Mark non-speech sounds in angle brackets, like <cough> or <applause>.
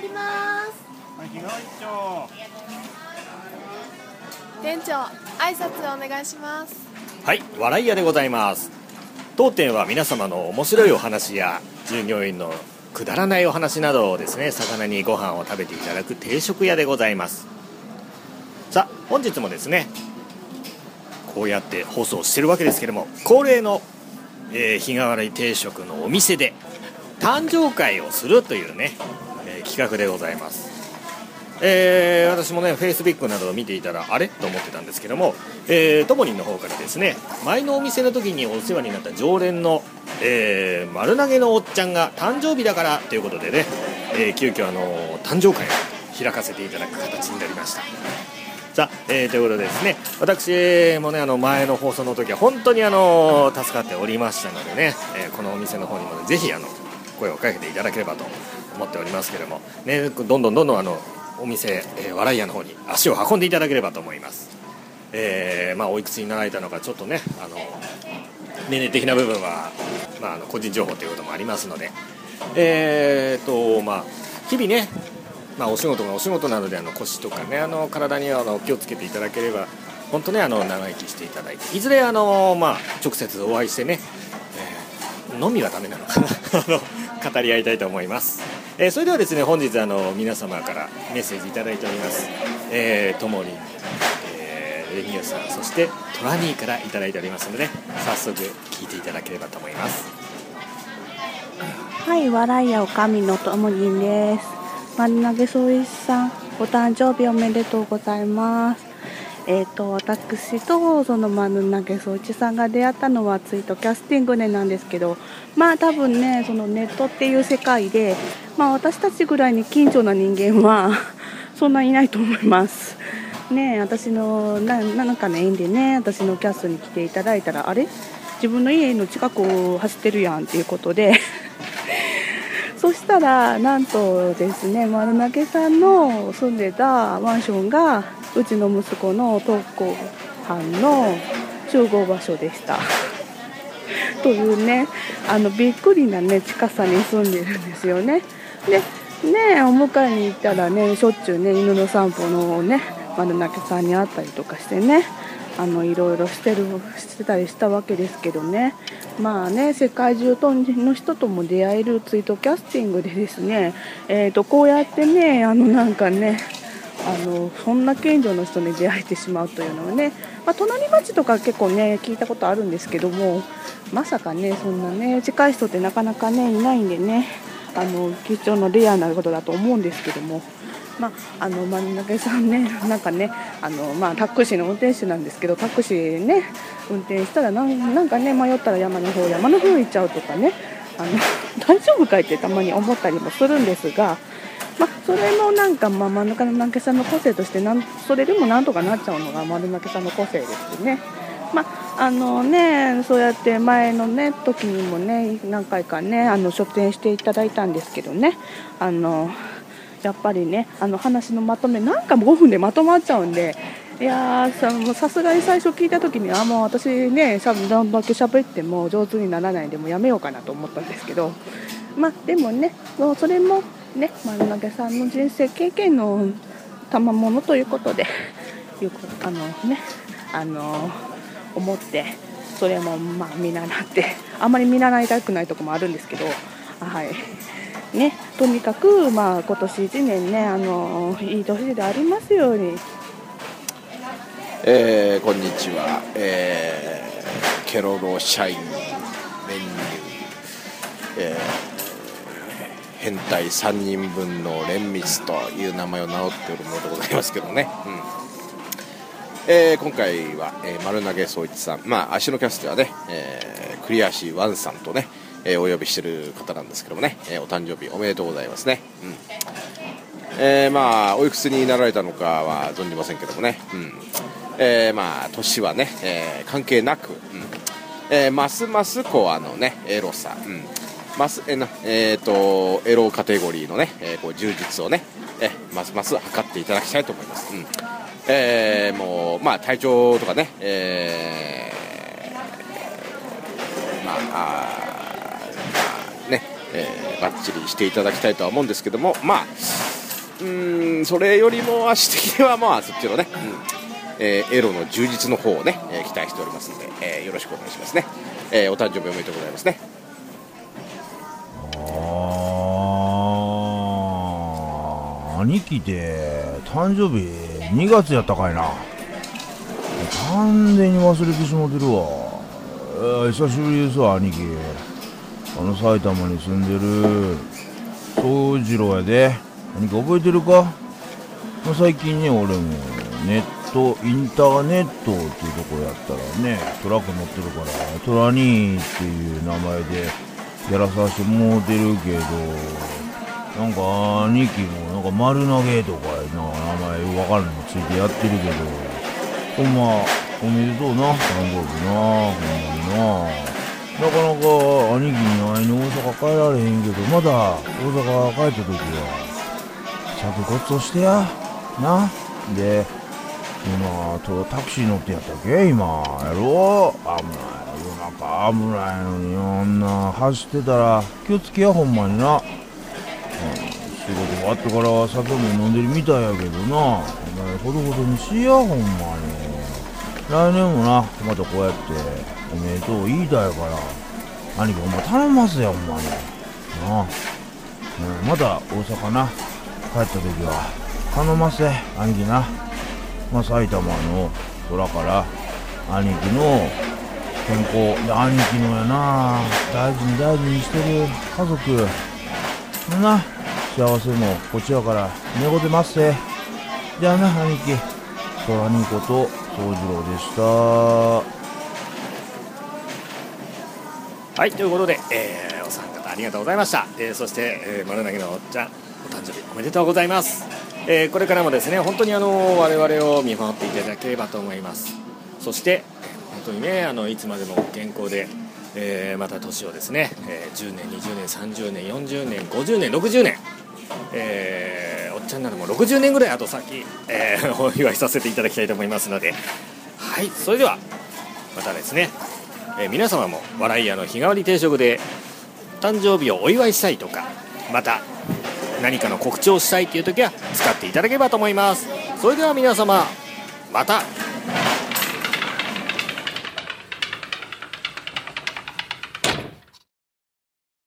やります。店長挨拶お願いします。はい笑い屋でございます。当店は皆様の面白いお話や従業員のくだらないお話などをですね魚にご飯を食べていただく定食屋でございます。さあ本日もですねこうやって放送してるわけですけども恒例の、えー日替わり定食のお店で誕生会をするというね、えー企画でございますえー私もね、フェイスブックなどを見ていたら、あれ？と思ってたんですけども、え、ともりんの方からですね、前のお店の時にお世話になった常連の、えー丸投げのおっちゃんが誕生日だからということでね、えー急遽あの誕生会を開かせていただく形になりました。さあ、えーということでですね、私もね、あの前の放送の時は本当にあの助かっておりましたのでね、えーこのお店の方にもね、ぜひあの声をかけていただければと思っておりますけれども、ね、どんどんどんどんあのお店、えー笑い屋の方に足を運んでいただければと思います。えーまあ、おいくつになられたのかちょっとねあの年齢的な部分は、まあ、あの個人情報ということもありますので、えーとまあ、日々ね、まあ、お仕事がお仕事なのであの腰とかねあの体にはあの気をつけていただければ本当ねあの長生きしていただいていずれあの、まあ、直接お会いしてね、えー飲みはダメなのかな <laughs> 語り合いたいと思います、えーそれではですね本日あの皆様からメッセージいただいております、えーともりんえーレミオさんそしてトラニーからいただいておりますので早速聞いていただければと思いますはい、笑いやおかみのともりんです。丸投げ総一さん、お誕生日おめでとうございます。えっ、と、私とその丸投げ総一さんが出会ったのはツイートキャスティングでなんですけど、まあ多分ね、そのネットっていう世界で、まあ私たちぐらいに近所な人間は <laughs> そんないないと思います。ね私のななんかの縁でね私のキャストに来ていただいたらあれ？自分の家の近くを走ってるやんっていうことで <laughs> そしたらなんとですね丸投げさんの住んでたマンションがうちの息子の登校班の集合場所でした。というねあのびっくりな、ね、近さに住んでるんですよね。でねお迎えに行ったらねしょっちゅうね犬の散歩のね丸投げさんに会ったりとかしてねあのいろいろしてるしてたりしたわけですけどね。まあね世界中の人とも出会えるツイートキャスティングでですね、えー、とこうやってねあのなんかねあのそんな近所の人に出会えてしまうというのはね、まあ、隣町とか結構ね聞いたことあるんですけどもまさかねそんなね近い人ってなかなかねいないんでねあの貴重なレアなことだと思うんですけども。まあ、あの真ん中さんね、なんかね、あのまあ、タクシーの運転手なんですけど、タクシーね、運転したらなん、なんかね、迷ったら山の方、山の方行っちゃうとかね、あの <laughs> 大丈夫かいってたまに思ったりもするんですが、まあ、それもなんか、まあ、真ん中の南家さんの個性としてなん、それでもなんとかなっちゃうのが丸中さんの個性ですね。まあのね、そうやって前のね時にもね何回かねあの出演していただいたんですけどねあのやっぱりねあの話のまとめなんか5分でまとまっちゃうんでいやーさすがに最初聞いた時にあもう私ねしゃどんだけ喋っても上手にならないでもやめようかなと思ったんですけどまあでもねもうそれもね丸投げさんの人生経験の賜物ということでいうこあのねあの思ってそれもまあ見習ってあんまり見習いたくないとこもあるんですけどはい。ねとにかくまあ今年1年ねあのいい年でありますように。えーこんにちは、えーケロロ社員メニュー、えー変態3人分の連密という名前を名乗っておるものでございますけどね、うん。えー今回は、えー丸投げ総一さん、まあ、足のキャストはね、えークリアシーワンさんとね、えーお呼びしてる方なんですけどもね、えーお誕生日おめでとうございますね、うん。えーまあおいくつになられたのかは存じませんけどもね、うん。えーまあ年はね、えー関係なく、うん。えーますますこうあのねエロさ、うん。ますえーなえーとエロカテゴリーのね、えーこう充実をね、えますます測っていただきたいと思います、うん。えーもうまあ体調とかね、えーまあまあね、えーバッチリしていただきたいとは思うんですけどもまあうんそれよりも足的にはまあそっちのね、うん。えーエロの充実の方をね、えー期待しておりますので、えーよろしくお願いしますね、えーお誕生日おめでとうございますね。兄貴って誕生日？2月やったかいな。完全に忘れてしもてるわ、久しぶりですわ兄貴あの埼玉に住んでる宗次郎やで。兄貴覚えてるか？まあ最近ね俺もネットインターネットっていうところやったらねトラック乗ってるからトラニーっていう名前でやらさせてもうてるけどなんか兄貴もなんか丸投げとかな名前わからんのついてやってるけどほんまおめでとうな誕生日なほんまにな。なかなか兄貴に会いに大阪帰られへんけどまだ大阪帰った時は着骨をしてやな。で今とタクシー乗ってやったっけ今。やろ危ない夜中危ないのにあんな走ってたら気をつけやほんまにな、うん、仕事終わってから酒も飲んでるみたいやけどな。お前ほどほどにしやほんまに。来年もなまたこうやっておめでとう言いたいから兄貴ほんま頼ますよほんまに。な、うん、また大阪な帰った時は頼ませ兄貴な、まあ、埼玉の空から兄貴の健康で兄貴のやな。大事に大事にしてる家族。な幸せもこちらから寝言ますせじゃあな兄貴。空にこと宗次郎でした。はいということで、えーお三方ありがとうございました、えーそして、えー丸投げのおっちゃんお誕生日おめでとうございます、えーこれからもですね本当にあの我々を見守っていただければと思います。そして本当にねあのいつまでも健康で、えーまた年をですね、えー10年20年30年40年50年60年えーおっちゃんならもう60年ぐらい後先、えー <laughs> お祝いさせていただきたいと思いますので。はいそれではまたですね、えー皆様も笑い屋の日替わり定食で誕生日をお祝いしたいとかまた何かの告知をしたいという時は使っていただければと思います。それでは皆様また。